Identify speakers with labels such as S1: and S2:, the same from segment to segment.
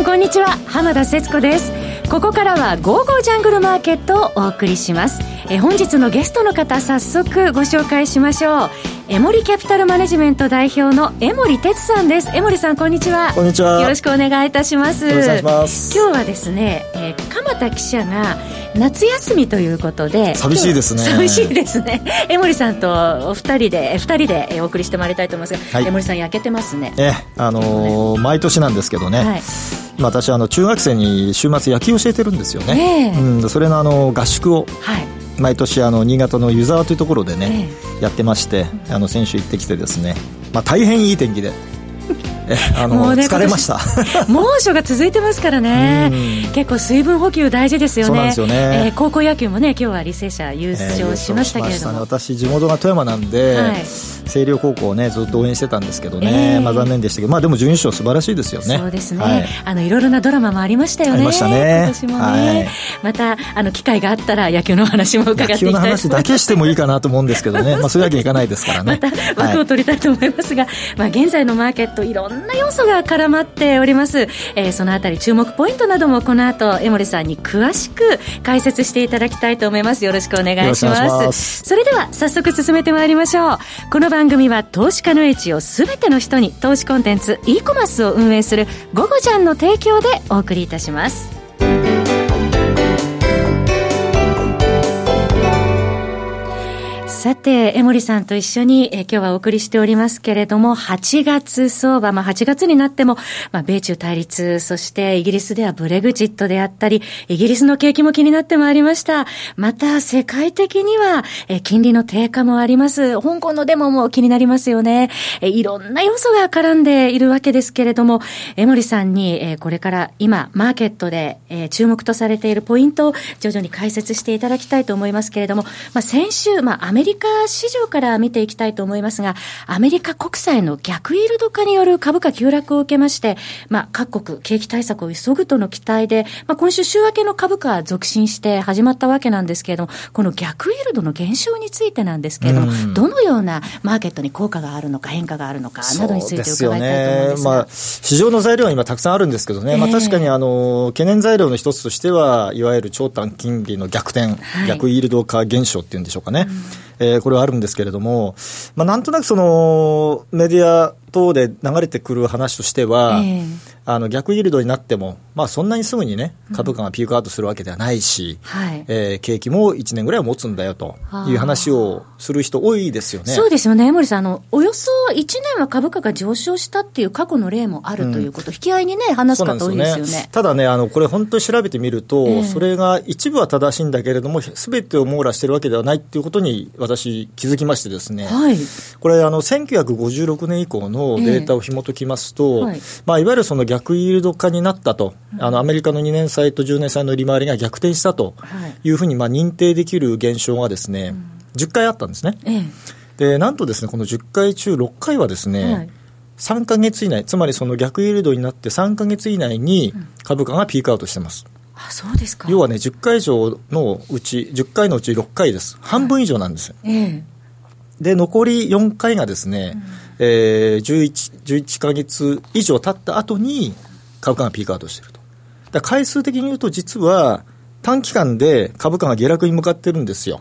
S1: んこんにちは。浜田節子です。ここからは「ゴーゴージャングルマーケット」をお送りします。え本日のゲストの方早速ご紹介しましょう。エモリキャピタルマネジメント代表の江森哲さんです。江森さんこんにちは。
S2: こんにちは。
S1: よろしくお願いいたします。今日はですね、えー、鎌田記者が夏休みということで
S2: 寂しいですね。
S1: 寂しいですね。江森さんとお二人で二人でお送りしてまいりたいと思いますが、はい、江森さん焼けてますね。
S2: えあのーね、毎年なんですけどね、はい。私あの中学生に週末野球を教えてるんですよね、え。ー、うん、それのあの合宿を、はい毎年あの新潟の湯沢というところでね、えやってましてあの選手行ってきてですね、まあ、大変いい天気であの、ね、疲れました。
S1: 猛暑が続いてますからね。結構水分補給大事ですよね。
S2: よね、
S1: えー、高校野球もね今日は履正社優勝しましたけれども、えー
S2: ね、私地元が富山なんで、はい。星稜高校をねずっと応援してたんですけどね、えー、まあ残念でしたけどまあでも準優勝素晴らしいですよね。
S1: そうですね、はい、あのいろいろなドラマもありましたよねあ
S2: りましたね。
S1: 今年もね、はい、またあの機会があったら野球の話も伺っていきたい野球の
S2: 話だけしてもいいかなと思うんですけどね。まあそういうわけにいかないですからね。
S1: また枠を取りたいと思いますが、はい、まあ現在のマーケットいろんな要素が絡まっております、えー、そのあたり注目ポイントなどもこの後江森さんに詳しく解説していただきたいと思います。よろしくお願いします。それでは早速進めてまいりましょう。この番組は投資家の位置をすべての人に投資コンテンツ e コマースを運営する「ゴゴジャン」の提供でお送りいたしますさて、江森さんと一緒に、え今日はお送りしておりますけれども、8月相場、まあ8月になっても、まあ米中対立、そしてイギリスではブレグジットであったり、イギリスの景気も気になってまいりました。また世界的には、え金利の低下もあります。香港のデモも気になりますよね。えいろんな要素が絡んでいるわけですけれども、江森さんに、えこれから今、マーケットで、え注目とされているポイントを徐々に解説していただきたいと思いますけれども、まあ先週、まあアメリカリカ市場から見ていきたいと思いますが、アメリカ国債の逆イールド化による株価急落を受けまして、まあ、各国景気対策を急ぐとの期待で、まあ、今週週明けの株価は続伸して始まったわけなんですけれども、この逆イールドの減少についてなんですけれども、どのようなマーケットに効果があるのか、変化があるのかなどについて伺いたいと思いますが、ね、まあ、
S2: 市場の材料は今たくさんあるんですけどね、えー、まあ、確かにあの懸念材料の一つとしては、いわゆる長短金利の逆転、はい、逆イールド化現象っていうんでしょうかね。うんえー、これはあるんですけれども、まあ、なんとなくそのメディア等で流れてくる話としては、えーあの逆イールドになっても、まあ、そんなにすぐにね、株価がピークアウトするわけではないし、うん、えー、景気も1年ぐらいは持つんだよという話をする人、多いですよね。
S1: そうですよね、江森さんあの、およそ1年は株価が上昇したっていう過去の例もあるということ、うん、引き合いにね、話す方多いですよね、ね、
S2: ただね、あのこれ、本当に調べてみると、えー、それが一部は正しいんだけれども、すべてを網羅してるわけではないっていうことに、私、気づきましてですね、はい、これあの、1956年以降のデータを紐解きますと、えーはい、まあ、いわゆるその逆イールド化になったと、あのアメリカの2年債と10年債の利回りが逆転したとい。うふうにまあ認定できる現象がですね、10回あったんですね。でなんとですねこの10回中6回はですね、はい、3か月以内、つまりその逆イールドになって3か月以内に株価がピークアウトしてます。
S1: あそうですか。
S2: 要はね、10回以上のうち、10回のうち6回です、半分以上なんですよ。はい、で、残り4回がですね、うん、えー、11, 11か月以上経った後に、株価がピークアウトしている。と。だ回数的に言うと、実は短期間で株価が下落に向かってるんですよ。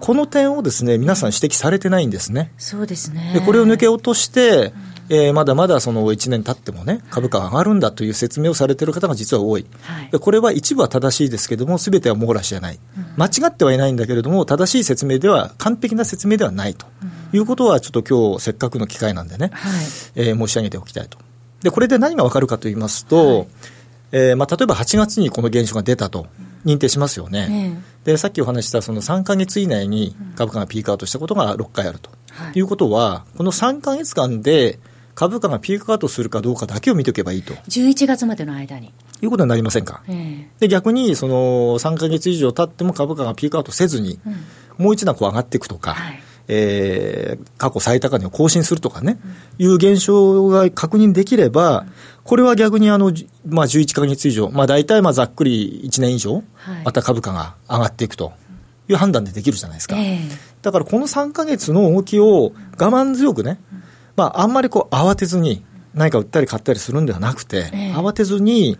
S2: この点をですね、皆さん指摘されてないんですね。
S1: そうですね。
S2: で、これを抜け落として、うん、えー、まだまだその1年経ってもね、株価が上がるんだという説明をされている方が実は多い。はい、でこれは一部は正しいですけれども、すべては網羅しじゃない、うん、間違ってはいないんだけれども、正しい説明では、完璧な説明ではないということは、ちょっと今日せっかくの機会なんでね、はい、えー、申し上げておきたいと。で、これで何がわかるかと言いますと、はい、えー、まあ、例えば8月にこの現象が出たと認定しますよね。で、さっきお話したその3か月以内に株価がピークアウトしたことが6回あると、はい、いうことは、この3か月間で株価がピークアウトするかどうかだけを見ておけばいいと。
S1: 11月までの間に。
S2: いうことになりませんか。で、逆にその3か月以上経っても株価がピークアウトせずに、うん、もう一段こう上がっていくとか、はい。えー、過去最高値を更新するとかね、うん、いう現象が確認できれば、これは逆にあの、まあ、11か月以上、まあ、大体まあざっくり1年以上、また株価が上がっていくという判断でできるじゃないですか。えー、だからこの3か月の動きを我慢強くね、まあ、あんまりこう慌てずに、何か売ったり買ったりするんではなくて、えー、慌てずに、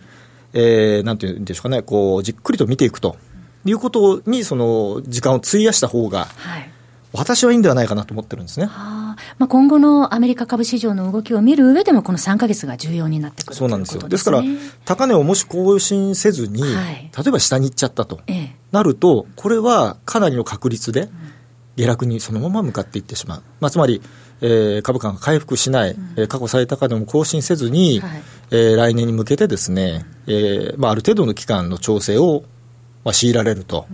S2: えー、なんていうんでしょうかね、こうじっくりと見ていくということに、その時間を費やした方が、はい、私はいいんではないかなと思ってるんですね。
S1: まあ、今後のアメリカ株市場の動きを見る上でも、この3か月が重要になってくる
S2: そうなんですよ。ですから、高値をもし更新せずに、はい、例えば下に行っちゃったと、ええ、なると、これはかなりの確率で、下落にそのまま向かっていってしまう。まあ、つまり、えー、株価が回復しない、うん、過去最高値も更新せずに、はい、えー、来年に向けてですね、えーまあ、ある程度の期間の調整を、まあ、強いられると。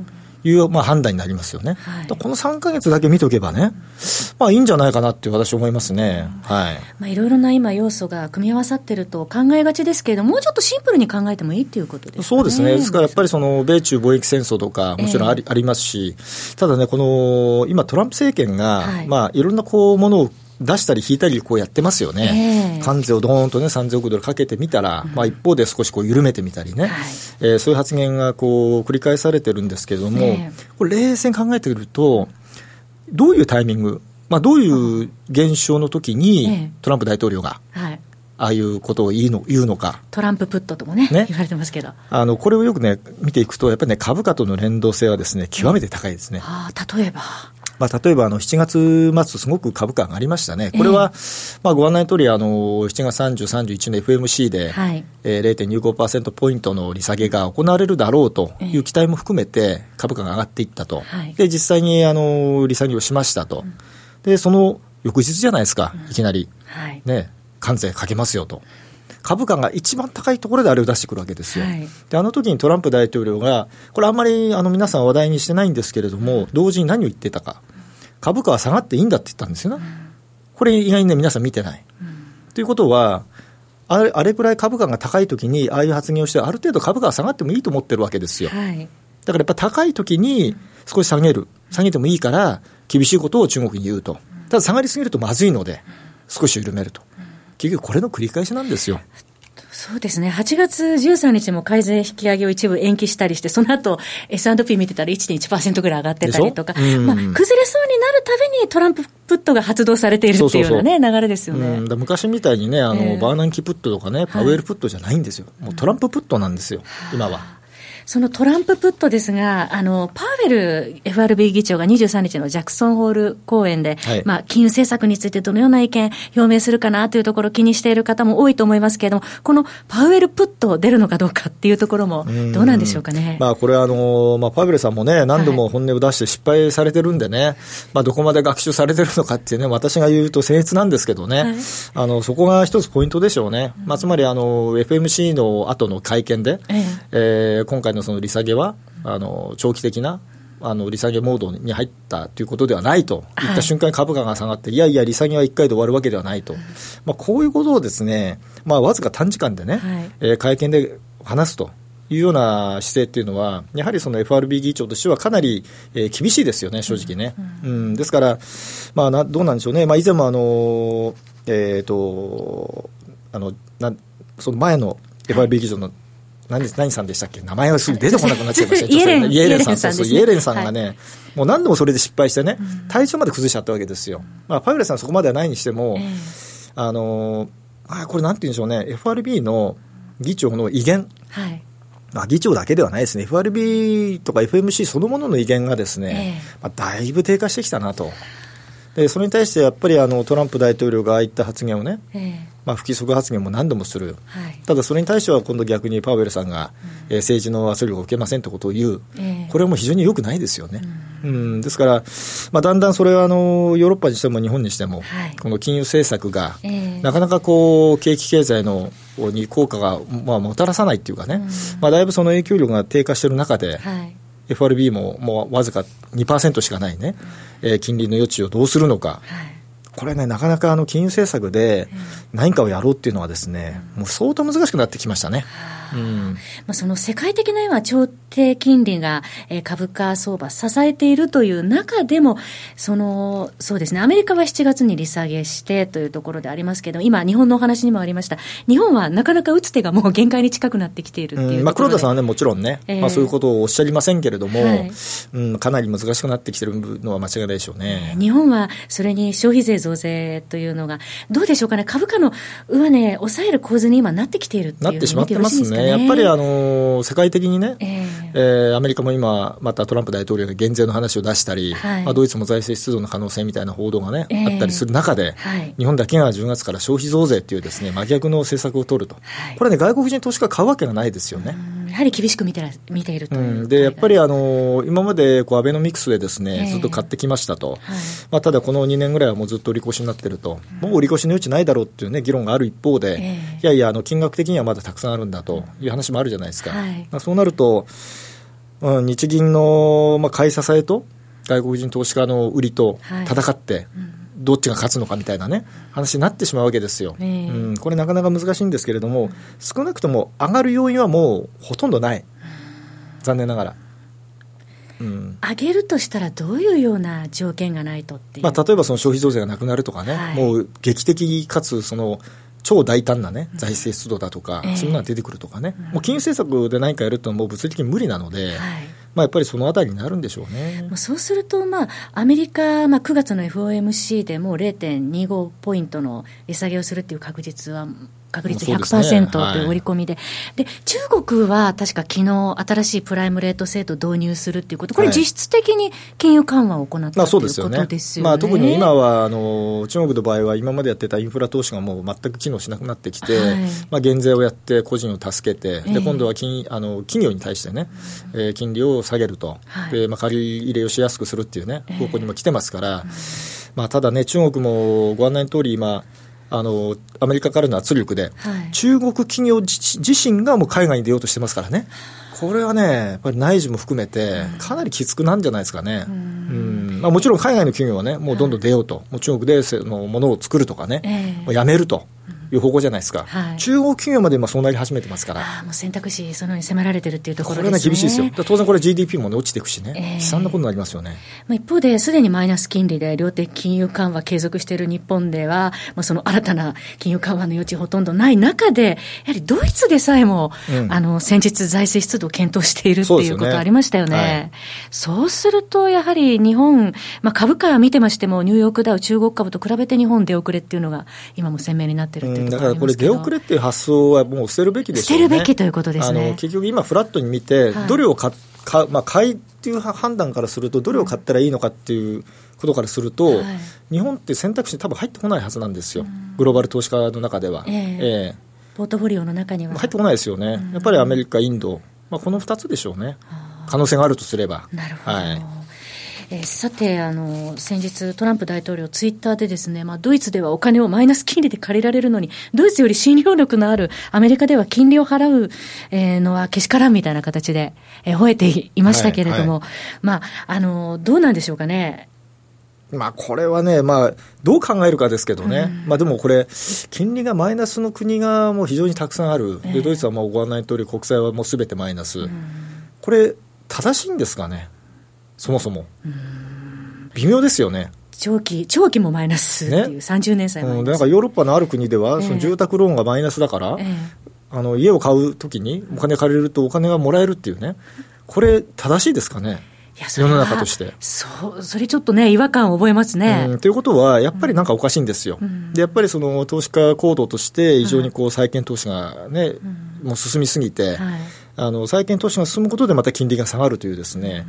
S2: いう、まあ、判断になりますよね、はい、この3か月だけ見とけばね、まあ、いいんじゃないかなって私、思いますね、はい。
S1: まあ、いろいろな今、要素が組み合わさってると考えがちですけれども、もうちょっとシンプルに考えてもいいっていうことです、ね、
S2: そうですね、ですからやっぱりその米中貿易戦争とか、もちろんありえー、ありますし、ただね、この今、トランプ政権が、はい。まあ、いろんなこうものを出したり引いたりこうやってますよね、えー、関税をどーんとね、3000億ドルかけてみたら、うん、まあ、一方で少しこう緩めてみたりね、はい、えー、そういう発言がこう繰り返されてるんですけれども、えー、これ、冷静に考えてみると、どういうタイミング、まあ、どういう現象の時に、トランプ大統領が、はい、ああいうことを言うの言うのか。
S1: トランププットともね、ね。言われてますけど。
S2: あの、これをよくね、見ていくと、やっぱりね、株価との連動性はですね、極めて高いですね。
S1: ああ、例えば。
S2: まあ、例えばあの7月末、すごく株価上がりましたね、これは、まあ、ご案内の通りあり、7月30、31の FMC で、はい。えー、0.25%ポイントの利下げが行われるだろうという期待も含めて、株価が上がっていったと、で実際にあの利下げをしましたと、でその翌日じゃないですか、いきなり、ね、関税かけますよと。株価が一番高いところであれを出してくるわけですよ。はい、で、あの時にトランプ大統領が、これあんまりあの皆さん話題にしてないんですけれども、同時に何を言ってたか。株価は下がっていいんだって言ったんですよね。これ意外にね、皆さん見てない。ということは、あれあれくらい株価が高いときに、ああいう発言をして、ある程度株価が下がってもいいと思ってるわけですよ。はい、だからやっぱ高いときに少し下げる、下げてもいいから、厳しいことを中国に言うと。ただ下がりすぎるとまずいので、少し緩めると。結局これの繰り返しなんですよ。
S1: そうですね。8月13日も改善引き上げを一部延期したりして、その後 S&P 見てたら1.1%ぐらい上がってたりとか、うん、まあ、崩れそうになるたびにトランププットが発動されているっていうようなね、流れですよね。
S2: 昔みたいにね、あの、えー、バーナンキプットとかね、パウエルプットじゃないんですよ。はい、もうトランププットなんですよ、今は。
S1: そのトランププットですが、あの、パウエル FRB 議長が23日のジャクソンホール公演で、はい、まあ、金融政策についてどのような意見表明するかなというところを気にしている方も多いと思いますけれども、このパウエルプット出るのかどうかっていうところも、どうなんでしょうかね。
S2: まあ、これはあの、まあ、パウエルさんもね、何度も本音を出して失敗されてるんでね、はい、まあ、どこまで学習されてるのかっていうね、私が言うと僭越なんですけどね、はい、あの、そこが一つポイントでしょうね。まあ、つまり、あの、FMC の後の会見で、えええー、今回のその利下げは、あの長期的なあの利下げモードに入ったということではないと。い。った瞬間に株価が下がって、はい、いやいや、利下げは1回で終わるわけではないと、まあ、こういうことをですね、まあ、わずか短時間でね、はい、えー、会見で話すと。いうような姿勢っていうのは、やはりその FRB 議長としてはかなり、えー、厳しいですよね、正直ね。うん、うん、ですから、まあな、どうなんでしょうね、まあ、以前もあの、えっ、ー、と、あのなその前の FRB 議長の何何さんでしたっけ？名前がすぐ出てこなくなっちゃいました。イエレンイエレンさん、そうそう、イエレンさんがね、はい、もう何度もそれで失敗してね、体調まで崩しちゃったわけですよ。まあ、パウエルさんそこまではないにしても、えー、あのあこれなんて言うんでしょうね、FRB の議長の威厳。はい。まあ、議長だけではないですね、FRB とか FMC そのものの威厳がですね、えー、まあ、だいぶ低下してきたなと。でそれに対してやっぱりあのトランプ大統領がああいった発言をね、えー、まあ、不規則発言も何度もする、はい、ただそれに対しては今度逆にパウエルさんが、うん、えー、政治の圧力を受けませんということを言う、えー、これはもう非常によくないですよね。うん、うん、ですから、まあ、だんだんそれはあのヨーロッパにしても日本にしても、はい、この金融政策が、えー、なかなかこう景気経済のに効果が、まあ、もたらさないっていうかね、うん、まあ、だいぶその影響力が低下している中で、はい。FRB ももうわずか2%しかないね、えー、金利の余地をどうするのか、はい。これね、なかなかあの金融政策で何かをやろうっていうのはですね、もう相当難しくなってきましたね。
S1: うん、まあ、その世界的な今、長低金利が、えー、株価相場支えているという中でも、その、そうですね、アメリカは7月に利下げしてというところでありますけど、今、日本のお話にもありました、日本はなかなか打つ手がもう限界に近くなってきているっていう、うん、まあ、
S2: 黒田さんはね、もちろんね、えー、まあ、そういうことをおっしゃりませんけれども、はい、うん、かなり難しくなってきてるのは間違いないでしょうね。
S1: 日本はそれに消費税増税というのが、どうでしょうかね、株価の上値、抑える構図に今なってきているっていう
S2: なってしまってますね。やっぱりあの、世界的にね、えー、えー、アメリカも今、またトランプ大統領が減税の話を出したり、はい、まあ、ドイツも財政出動の可能性みたいな報道がね、えー、あったりする中で、はい、日本だけが10月から消費増税っていうですね、真逆の政策を取ると。はい、これね、外国人投資家買うわけがないですよね。
S1: やはり厳しく見て見ていると、うん、
S2: でやっぱりあの今までこうアベノミクスでですね、えー、ずっと買ってきましたと、はい、まあ、ただこの2年ぐらいはもうずっと売り越しになってると、うん、もう売り越しの余地ないだろうっていう、ね、議論がある一方で、えー、いやいやあの、金額的にはまだたくさんあるんだという話もあるじゃないですか。はい、まあ、そうなると、うん、日銀の、まあ、買い支えと外国人投資家の売りと戦って、はいうんどっちが勝つのかみたいなね、話になってしまうわけですよ、え。ー、うん、これ、なかなか難しいんですけれども、少なくとも上がる要因はもうほとんどない、残念ながら。
S1: うん、上げるとしたら、どういうような条件がないとって
S2: まあ、例えばその消費増税がなくなるとかね、はい、もう劇的かつその超大胆な、ね、財政出動だとか、うん、そういうのが出てくるとかね、もう金融政策で何かやるってのは、もう物理的に無理なので。はいまあ、やっぱりそのあたりになるんでしょうね。
S1: そうすると、まあ、アメリカ、まあ、9月の FOMC でも0.25ポイントの利下げをするっていう確実は確率100%という織り込みで、で、ねはい、で。中国は確か昨日新しいプライムレート制度導入するっていうこと、これ、実質的に金融緩和を行った、はい、ということですよね。まあ、
S2: 特に今はあの中国の場合は、今までやってたインフラ投資がもう全く機能しなくなってきて、はい、まあ、減税をやって、個人を助けて、で今度は金あの企業に対してね、えー、金利を下げると、でまあ、借り入れをしやすくするっていうね、方向にも来てますから、まあ、ただね、中国もご案内の通り、今、あのアメリカからの圧力で、はい、中国企業自身がもう海外に出ようとしてますからね。これはね、やっぱり内需も含めて、かなりきつくなんじゃないですかね。うん、まあ、もちろん海外の企業はね、もうどんどん出ようと、もう中国でのものを作るとかね、えー、やめると。いう方向じゃないですか、はい、中国企業まで今、そうなり始めてますから、
S1: もう選択肢、そのように迫られてるっていうところですね。
S2: これは厳しいですよ、当然これ、GDP も、ね、落ちていくしね、えー、悲惨なことになりますよね、
S1: まあ、一方で、すでにマイナス金利で量的金融緩和継続している日本では、まあ、その新たな金融緩和の余地ほとんどない中で、やはりドイツでさえも、うん、あの先日、財政出動を検討しているっていうことありましたよね。そう、ねはい、そうすると、やはり日本、まあ、株価見てましても、ニューヨークダウ、中国株と比べて日本出遅れっていうのが、今も鮮明になってるっていうところありますけど、
S2: 遅れっていう発想はもう捨てるべきで
S1: すよね。捨てるべきということですね。
S2: あの結局今フラットに見て、どれを買か、まあ、買いっていう判断からすると、どれを買ったらいいのかっていうことからすると、はい、日本って選択肢に多分入ってこないはずなんですよ、グローバル投資家の中では。えー、
S1: えー、ポートフォリオの中には。
S2: 入ってこないですよね。やっぱりアメリカ、インド、まあ、この2つでしょうね。可能性があるとすれば。
S1: なるほど。はいえー、さてあの、先日、トランプ大統領、ツイッターでですね、まあ、ドイツではお金をマイナス金利で借りられるのに、ドイツより信用力のあるアメリカでは金利を払う、えー、のはけしからんみたいな形で、えー、吠えていましたけれども、はいはい、まあ、あの、どうなんでしょうかね？
S2: まあ、これはね、まあ、どう考えるかですけどね、うん、まあ、でもこれ、金利がマイナスの国がもう非常にたくさんある、でドイツはもうご案内の通り、国債はもうすべてマイナス、うん、これ、正しいんですかね？そもそも。微妙ですよね。
S1: 長期、長期もマイナスっていう、ね、30年債マイナス、
S2: うん、なんかヨーロッパのある国では、その住宅ローンがマイナスだから、えー、あの家を買うときにお金借りるとお金がもらえるっていうね、これ、正しいですかね？世の中として。
S1: そう、それちょっとね、違和感を覚えますね。
S2: うん、ということは、やっぱりなんかおかしいんですよ。うん、で、やっぱりその投資家行動として、非常にこう債券投資がね、うん、もう進みすぎて、はいあの債券投資が進むことでまた金利が下がるというですね、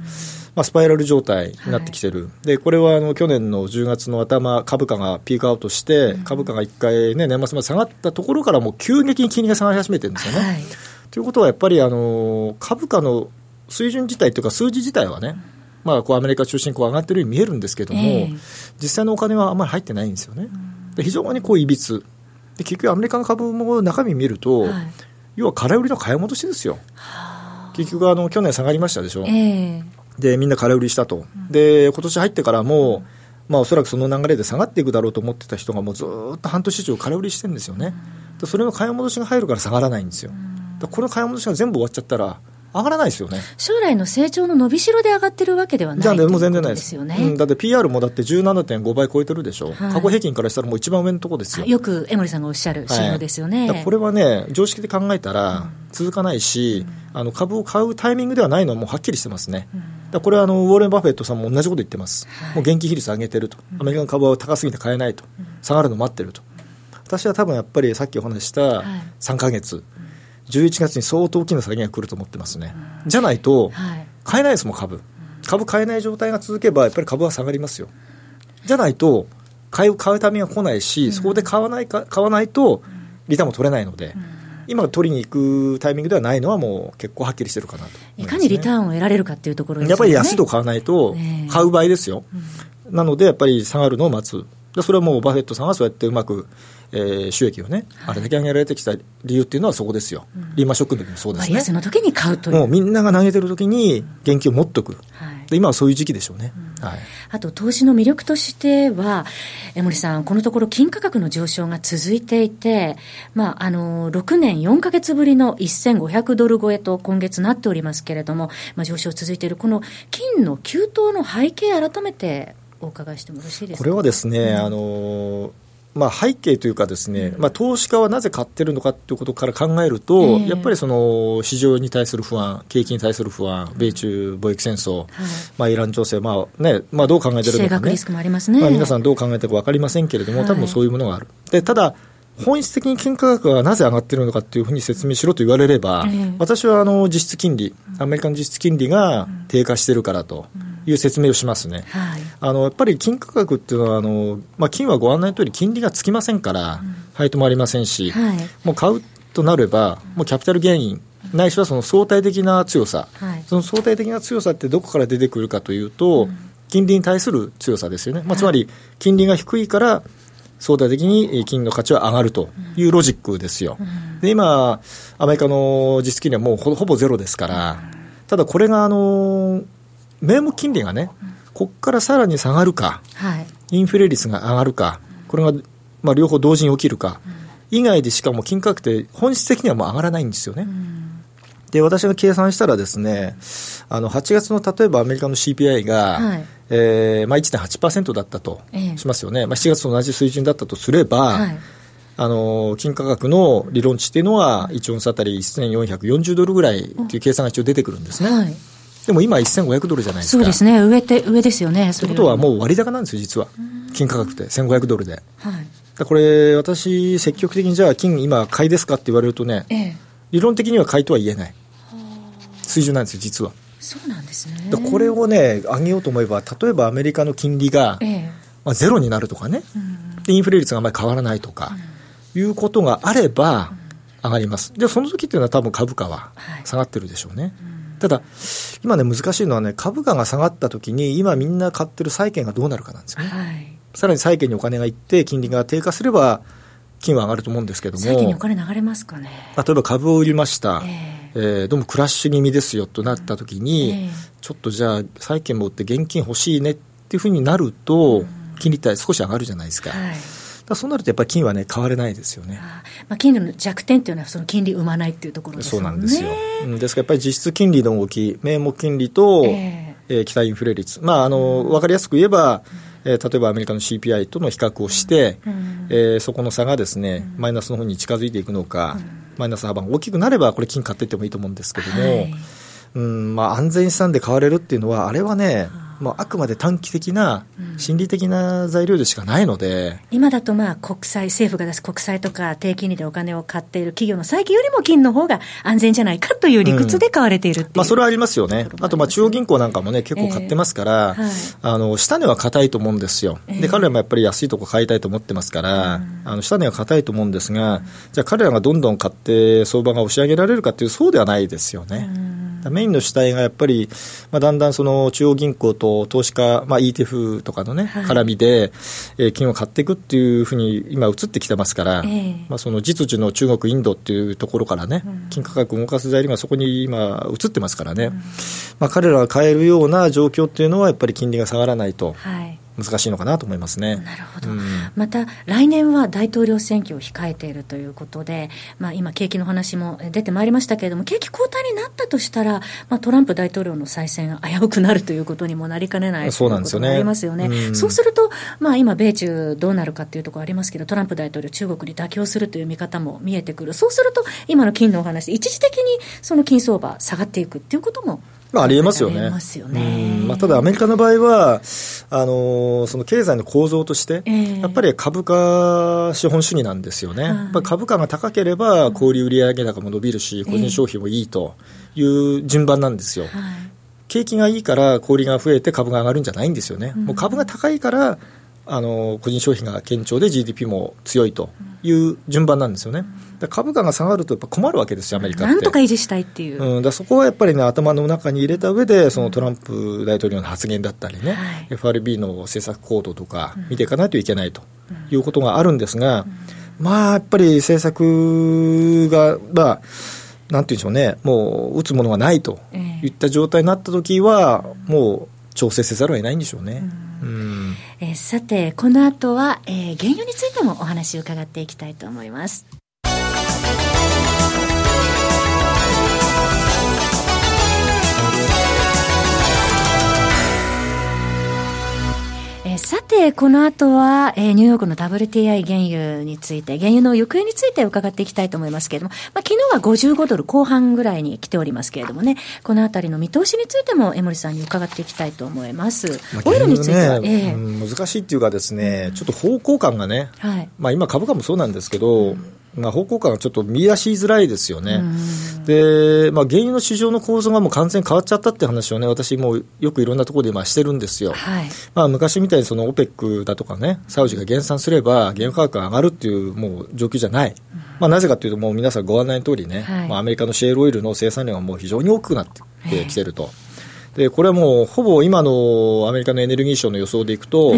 S2: まあ、スパイラル状態になってきてる、はい、でこれはあの去年の10月の頭、株価がピークアウトして、株価が1回、ね、年末まで下がったところから、もう急激に金利が下がり始めてるんですよね。はい、ということは、やっぱりあの株価の水準自体というか、数字自体はね、まあ、こうアメリカ中心にこう上がってるように見えるんですけども、えー、実際のお金はあんまり入ってないんですよね。で非常にこういびつ。で結局アメリカの株も中身見ると、はい要は空売りの買い戻しですよ。結局あの、去年下がりましたでしょ。えー、で、みんな空売りしたと。で、今年入ってからも、まあ、おそらくその流れで下がっていくだろうと思ってた人がもうずっと半年以上空売りしてるんですよね。それの買い戻しが入るから下がらないんですよ。この買い戻しが全部終わっちゃったら、上がらないですよね。
S1: 将来の成長の伸びしろで上がってるわけではないじゃあ、もう全然ないです。よね、うん、
S2: だって PR もだって17.5倍超えてるでしょ、はい、過去平均からしたらもう一番上のところですよ。
S1: よく江森さんがおっしゃる指標ですよね、
S2: はい、これはね常識で考えたら続かないし、うん、あの株を買うタイミングではないのはもうはっきりしてますね、うん、これはあのウォーレン・バフェットさんも同じこと言ってます、はい、もう現金比率上げてると、アメリカの株は高すぎて買えないと、下がるの待ってると。私は多分やっぱりさっきお話した3か月、11月に相当大きな下げが来ると思ってますね、じゃないと、買えないですもん、株、株買えない状態が続けば、やっぱり株は下がりますよ、じゃないと、買う買うためが来ないし、そこで買わないか買わないと、リターンも取れないので。今取りに行くタイミングではないのはもう結構はっきりしてるかなと、ね、
S1: いかにリターンを得られるかっていうところ、ね、
S2: やっぱり安いと買わないと買う場合ですよ、うん、なのでやっぱり下がるのを待つそれはもうバフェットさんはそうやってうまくえー、収益をね、あれだけ上げられてきた理由っていうのはそこですよ、うん、リーマンショックの時もそうですね。
S1: 安の時に買うという。
S2: もうみんなが投げてる時に現金を持っとく、はい、で今はそういう時期でしょうね、うん、はい、
S1: あと投資の魅力としては、江森さん、このところ、金価格の上昇が続いていて、まあ、あの6年4か月ぶりの1500ドル超えと今月なっておりますけれども、まあ、上昇続いている、この金の急騰の背景、改めてお伺いしてもよろしいですか？
S2: これはですね、うん、あのまあ、背景というかですね、まあ、投資家はなぜ買ってるのかということから考えると、えー、やっぱりその市場に対する不安、景気に対する不安、米中貿易戦争、はい、まあ、イラン情勢、まあねまあ、どう考えてるのか、ね、
S1: リスクもありますね、ま
S2: あ、皆さんどう考えてるか分かりませんけれども、多分そういうものがある。でただ本質的に金価格がなぜ上がっているのかというふうに説明しろと言われれば、えー、私はあの実質金利、アメリカの実質金利が低下しているからと。うんいう説明をしますね、はい、あのやっぱり金価格っていうのはあの、まあ、金はご案内の通り金利がつきませんから、うん、配当もありませんし、はい、もう買うとなれば、もうキャピタルゲイン、ないしはその相対的な強さ、はい、その相対的な強さってどこから出てくるかというと、うん、金利に対する強さですよね、まあ、つまり金利が低いから相対的に金の価値は上がるというロジックですよ。で今、アメリカの実質金利はもうほぼゼロですから、ただこれがあの名目金利がね、ここからさらに下がるか、はい、インフレ率が上がるか、これが、まあ、両方同時に起きるか、以外でしかも金価格って本質的にはもう上がらないんですよね。で、私が計算したらですね、あの、8月の例えばアメリカの CPI が、はい、えー、まあ1.8%だったとしますよね。ええ、まあ7月と同じ水準だったとすれば、はい、あの、金価格の理論値っていうのは、1オンスあたり1440ドルぐらいっていう計算が一応出てくるんですね。はいでも今、1500ドルじゃないですか。
S1: そうですね、上て上ですよね。
S2: ということは、もう割高なんですよ、実は。金価格って、1500ドルで。はい、これ、私、積極的にじゃあ、金、今、買いですかって言われるとね、ええ、理論的には買いとは言えない、水準なんですよ、実は。
S1: そうなんですね。
S2: これをね、上げようと思えば、例えばアメリカの金利が、え、まあ、ゼロになるとかね、うん、で、インフレ率があまり変わらないとか、うん、いうことがあれば、上がります。で、その時っていうのは多分株価は下がってるでしょうね。はいうんただ、今ね、難しいのはね、株価が下がったときに、今みんな買ってる債券がどうなるかなんですよね。はい、さらに債券にお金がいって、金利が低下すれば、金は上がると思うんですけども、
S1: 債券にお金流れますかね。
S2: 例えば株を売りました、えー、えー、どうもクラッシュ気味ですよとなったときに、えー、ちょっとじゃあ、債券も売って現金欲しいねっていうふうになると、金利って少し上がるじゃないですか。はいそうなるとやっぱり金はね、買われないですよね。
S1: まあ、金利の弱点っていうのは、その金利生まないっていうところです
S2: そうなんですよ。ですからやっぱり実質金利の動き、名目金利と、えー、えー、期待インフレ率、まあ、あの分かりやすく言えば、えー、例えばアメリカの CPI との比較をして、うん、えー、そこの差がですね、マイナスの方に近づいていくのか、うん、マイナス幅が大きくなれば、これ、金買っていってもいいと思うんですけども、はい、うんまあ、安全資産で買われるっていうのは、あれはね、まあ、あくまで短期的な、心理的な材料でしかないので、
S1: うん、今だとまあ国債、政府が出す国債とか、低金利でお金を買っている企業の債券よりも金の方が安全じゃないかという理屈で買われている、う。ん、
S2: まあ、それはありますよね、あとまあ中央銀行なんかもね、結構買ってますから、えーはい、あの下値は硬いと思うんですよ、で彼らもやっぱり安いとこ買いたいと思ってますから、うん、あの下値は硬いと思うんですが、じゃあ、彼らがどんどん買って、相場が押し上げられるかという、そうではないですよね。メインの主体がやっぱり、まあ、だんだんその中央銀行と投資家、まあ、ETF とかのね、はい、絡みで、えー、金を買っていくっていうふうに今、移ってきてますから、えー、まあ、その実需の中国、インドっていうところからね、金価格を動かす材料がそこに今、移ってますからね、うん、まあ、彼らが買えるような状況っていうのは、やっぱり金利が下がらないと。はい難しいのかなと思いますね。
S1: なるほど。うん、また、来年は大統領選挙を控えているということで、まあ、今、景気の話も出てまいりましたけれども、景気後退になったとしたら、まあ、トランプ大統領の再選が危うくなるということにもなりかねない
S2: そうなんですよね。
S1: ありますよね。うん、そうすると、まあ、今、米中どうなるかっていうところありますけど、トランプ大統領、中国に妥協するという見方も見えてくる。そうすると、今の金のお話、一時的にその金相場下がっていくっていうことも
S2: まあ、ありえますよね。あ
S1: ますよね。
S2: まあ、ただ、アメリカの場合は、あのその経済の構造として、えー、やっぱり株価資本主義なんですよね。やっぱ株価が高ければ、小売売上高も伸びるし、個人消費もいいという順番なんですよ。えー景気がいいから小売が増えて株が上がるんじゃないんですよね。もう株が高いからあの個人消費が堅調で GDP も強いという順番なんですよね。株価が下がるとやっぱ困るわけですよ、アメリカって。
S1: なんとか維持したいっていう。
S2: うん、だそこはやっぱりね、頭の中に入れた上で、そのトランプ大統領の発言だったりね、はい、FRB の政策行動とか見ていかないといけないということがあるんですが、まあ、やっぱり政策が、まあ、なんていうんでしょうね、もう打つものがないといった状態になったときは、もう調整せざるを得ないんでしょうね。うん、
S1: えー、さて、この後は、えー、原油についてもお話を伺っていきたいと思います。さて、この後は、えー、ニューヨークの WTI 原油について、原油の行方について伺っていきたいと思いますけれども、まあ、昨日は55ドル後半ぐらいに来ておりますけれどもね、このあたりの見通しについても、江森さんに伺っていきたいと思います。まあ、オイルについては、
S2: えー、難しいっていうかですね、ちょっと方向感がね、はい、まあ今株価もそうなんですけど、うんまあ、方向感がちょっと見出しづらいですよね。で、まあ、原油の市場の構造がもう完全に変わっちゃったって話をね、私もよくいろんなところで今してるんですよ。はい、まあ、昔みたいにその OPEC だとかね、サウジが減産すれば原油価格が上がるっていうもう状況じゃない。まあ、なぜかというと、もう皆さんご案内の通りね、はい、まあ、アメリカのシェールオイルの生産量がもう非常に多くなってきてると。でこれはもうほぼ今のアメリカのエネルギー省の予想でいくと、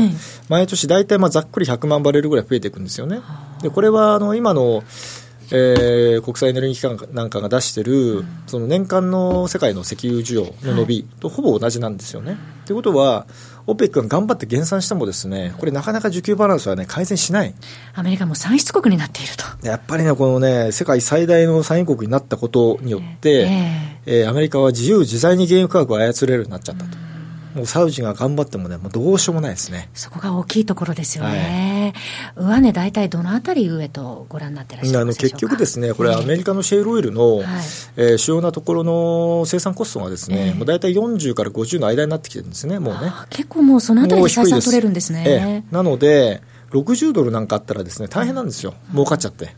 S2: 毎年大体まあざっくり100万バレルぐらい増えていくんですよね。でこれはあの今のえー、国際エネルギー機関なんかが出してる、その年間の世界の石油需要の伸びとほぼ同じなんですよね。と、はい、いうことは、オペックが頑張って減産してもですね、これなかなか需給バランスはね、改善しない。
S1: アメリカも産出国になっていると。
S2: やっぱりね、このね、世界最大の産油国になったことによって、えー、えー、アメリカは自由自在に原油価格を操れるようになっちゃったと。もうサウジが頑張ってもね、もうどうしようもないですね。
S1: そこが大きいところですよね。はい、上値、大体どのあたり上とご覧になってらっしゃいます
S2: 結局ですね、これ、アメリカのシェールオイルの、はい、えー、主要なところの生産コストがですね、えー、もう大体40から50の間になってきてるんですね、もうね。
S1: 結構もうそのあたりで採算取れるんですね。
S2: えー、なので、60ドルなんかあったらですね、大変なんですよ、うん、儲かっちゃって。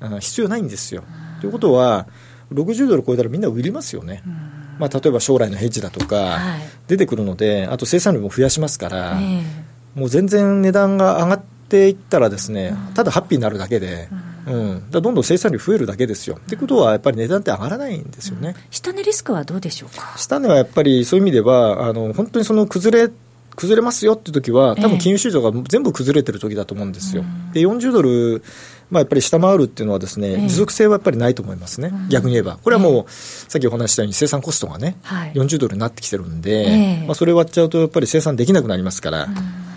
S2: うん、必要ないんですよ。ということは、60ドル超えたらみんな売りますよね。うんまあ、例えば将来のヘッジだとか出てくるので、あと生産量も増やしますから、もう全然値段が上がっていったらですね、ただハッピーになるだけで。うん、だどんどん生産量増えるだけですよ。ってことは、やっぱり値段って上がらないんですよね。
S1: 下値リスクはどうでしょうか？
S2: 下値はやっぱりそういう意味では、あの本当にその崩れ崩れますよって時は、多分金融市場が全部崩れてる時だと思うんですよ。で40ドルまあ、やっぱり下回るっていうのはですね、持続性はやっぱりないと思いますね、逆に言えば。これはもう、さっきお話したように生産コストがね、はい、40ドルになってきてるんで、まあ、それ割っちゃうとやっぱり生産できなくなりますから、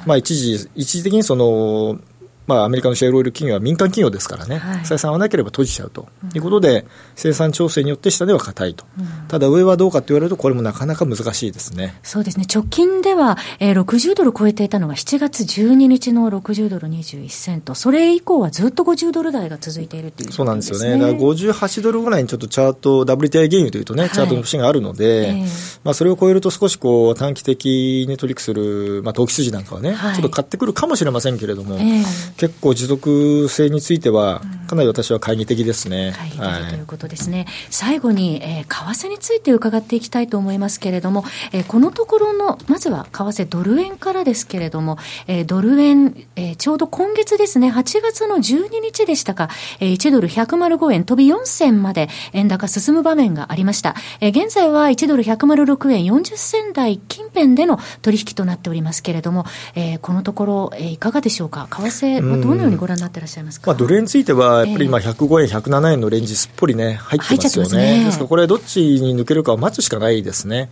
S2: まあ、一時、一時的にその、まあ、アメリカのシェールオイル企業は民間企業ですからね、はい、採算はなければ閉じちゃうと。いうことで、生産調整によって下では硬いと、うん、ただ上はどうかと言われると、これもなかなか難しいですね。
S1: そうですね、直近では、えー、60ドル超えていたのが7月12日の60ドル21セント、それ以降はずっと50ドル台が続いているという、ね、
S2: そうなんですよね、だから58ドルぐらいにちょっとチャート、WTI 原油というとね、チャートの節があるので、はい、まあ、それを超えると少しこう短期的に取引する、まあ、投機筋なんかはね、はい、ちょっと買ってくるかもしれませんけれども、え。ー、結構持続性については、かなり私は懐疑的ですね。
S1: 懐疑的ということですね。はい、最後に、えー、為替について伺っていきたいと思いますけれども、えー、このところの、まずは為替ドル円からですけれども、えー、ドル円、えー、ちょうど今月ですね、8月の12日でしたか、えー、1ドル105円飛び4銭まで円高進む場面がありました。えー、現在は1ドル106円40銭台近辺での取引となっておりますけれども、えー、このところ、えー、いかがでしょうか、為替はどのようにご覧になってらっしゃいますか、
S2: まあ、ドル円については、やっぱり今、105円、107円のレンジ、すっぽりね、入ってますよね。ね。ですから、これ、どっちに抜けるかを待つしかないですね。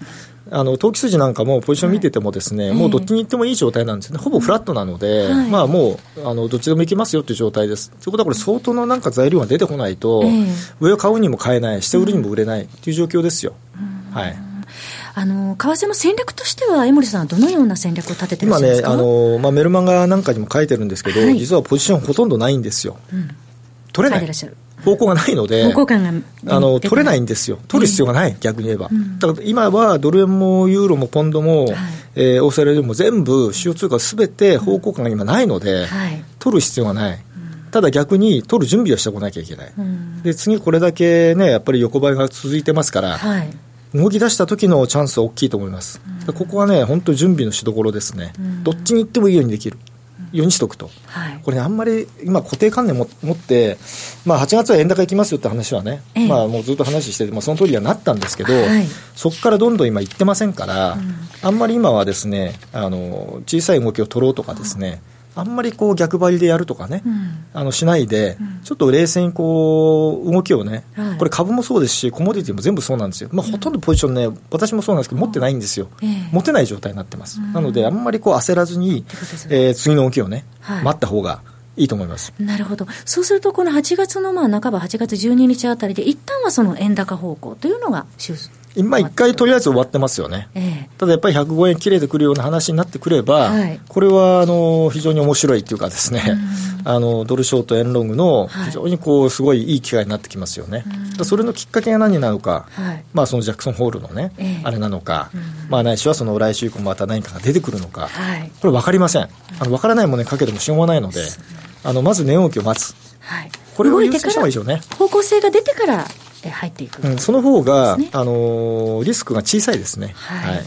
S2: あの投機筋なんかもポジション見ててもですね、はい、もうどっちに行ってもいい状態なんですね、ほぼフラットなので、はい、まあもうあのどっちでも行きますよという状態です。ということは、これ、相当のなんか材料が出てこないと、上を買うにも買えない、下売りにも売れないという状況ですよ。はい
S1: あの為替の戦略としては、江森さんはどのような戦略を立てて今ね、
S2: あのまあ、メルマガなんかにも書いてるんですけど、はい、実はポジションほとんどないんですよ。うん、取れない。方向がないので、
S1: 方向感
S2: があの取れないんですよ、取る必要がない、逆に言えば。うん、だから今はドル円もユーロもポンドも、はい、えー、オーストラリアも全部、主要通貨すべて方向感が今ないので、はい、取る必要がない。ただ逆に取る準備をしておかなきゃいけない、うん、で次、これだけね、やっぱり横ばいが続いてますから、はい、動き出した時のチャンスは大きいと思います、うん、ここはね、本当、準備のしどころですね、うん、どっちに行ってもいいようにできる。ようにしとくと、はい、これね、あんまり今、固定観念も持って、まあ、8月は円高いきますよって話はね、ええ、まあ、もうずっと話してて、まあ、その通りにはなったんですけど、はい、そこからどんどん今、行ってませんから、うん、あんまり今はですねあの小さい動きを取ろうとかですね、うんあんまりこう逆張りでやるとかね、うん、あのしないで、うん、ちょっと冷静にこう動きをね、はい、これ、株もそうですし、コモディティも全部そうなんですよ、まあ、ほとんどポジションね、私もそうなんですけど、持ってないんですよ、えー、持てない状態になってます、なので、あんまりこう焦らずに、えー、次の動きをね、はい、待った方がいいと思います。
S1: なるほど、そうすると、この8月のまあ半ば、8月12日あたりで、一旦はその円高方向というのが
S2: 今、一回とりあえず終わってますよね、えただやっぱり105円切れてくるような話になってくれば、はい、これはあの非常に面白いっていうかですね、あのドルショート、円ロングの非常にこうすごいいい機会になってきますよね、それのきっかけが何なのか、はい、まあ、そのジャクソンホールのね、えあれなのか、まあ、ないしはその来週以降、また何かが出てくるのか、はい、これ分かりません、あの分からないものにかけてもしょうがないので、あのまず値動きを待つ。はい。これを優先した方がいいでしょうね。
S1: 方向性が出てから入っていく、
S2: うん、その方が、ね、あのリスクが小さいですね。はい、はい。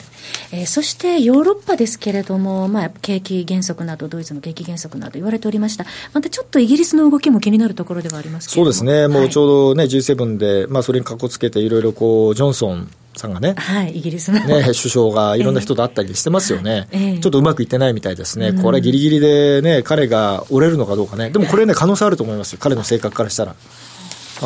S1: えー、そしてヨーロッパですけれども、まあ、景気減速など、ドイツの景気減速など言われておりました、またちょっとイギリスの動きも気になるところではあります
S2: そうですね、もうちょうどね、G7 で、まあ、それにかこつけて、いろいろこう、ジョンソンさんがね、
S1: はい、イギリスの、
S2: ね、首相がいろんな人と会ったりしてますよね、えー、ちょっとうまくいってないみたいですね、これ、ぎりぎりでね、彼が折れるのかどうかね、でもこれね、可能性あると思いますよ、彼の性格からしたら。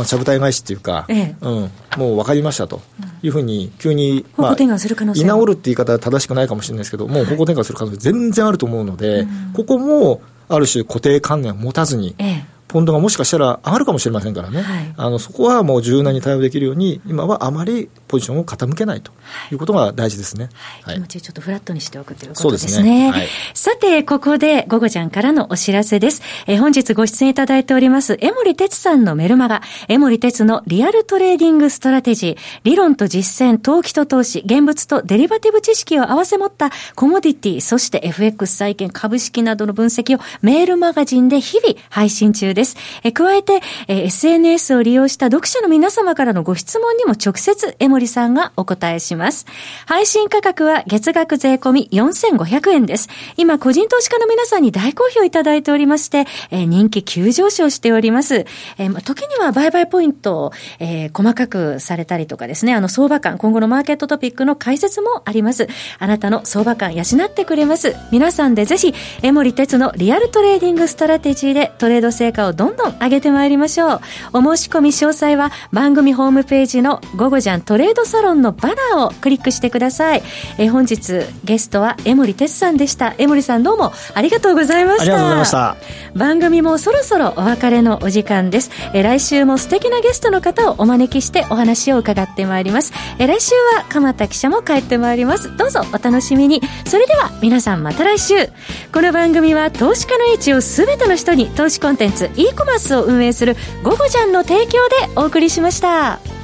S2: ちゃぶ台返しっていうか、ええ、うん、もう分かりましたと。いうふうに、急に、
S1: まあ、居
S2: 直るって言い方は正しくないかもしれないですけど、もう方向転換する可能性全然あると思うので、ここもある種固定観念を持たずに、ええポンドがもしかしたら上がるかもしれませんからね、はい、あのそこはもう柔軟に対応できるように、今はあまりポジションを傾けないとい。うことが大事ですね、
S1: はい、気持ちちょっとフラットにしておくということですね。すね。はい、さて、ここで、午後ちゃんからのお知らせです。え本日ご出演いただいております、江森哲さんのメルマガ、江森哲のリアルトレーディングストラテジー、理論と実践、投機と投資、現物とデリバティブ知識を合わせ持ったコモディティ、そして FX 債券、株式などの分析をメールマガジンで日々配信中です。え加えて、え、SNS を利用した読者の皆様からのご質問にも直接江森さんがお答えします。配信価格は月額税込4500円です。今、個人投資家の皆さんに大好評いただいておりまして、え、人気急上昇しております。えー、時には売買ポイントを、え、細かくされたりとかですね、あの相場感、今後のマーケットトピックの解説もあります。あなたの相場感養ってくれます。皆さんでぜひ、江森哲のリアルトレーディングストラテジーでトレード成果をどんどん上げてまいりましょう。お申し込み詳細は番組ホームページのゴゴジャントレードサロンのバナーをクリックしてください。え本日ゲストは江森哲さんでした。江森さんどうもありがとうございました。あり
S2: がとうございました。
S1: 番組もそろそろお別れのお時間です。え来週も素敵なゲストの方をお招きしてお話を伺ってまいります。え来週は鎌田記者も帰ってまいります。どうぞお楽しみに。それでは皆さんまた来週。この番組は投資家の位置をすべての人に投資コンテンツ e コマースを運営する「ゴゴジャン」の提供でお送りしました。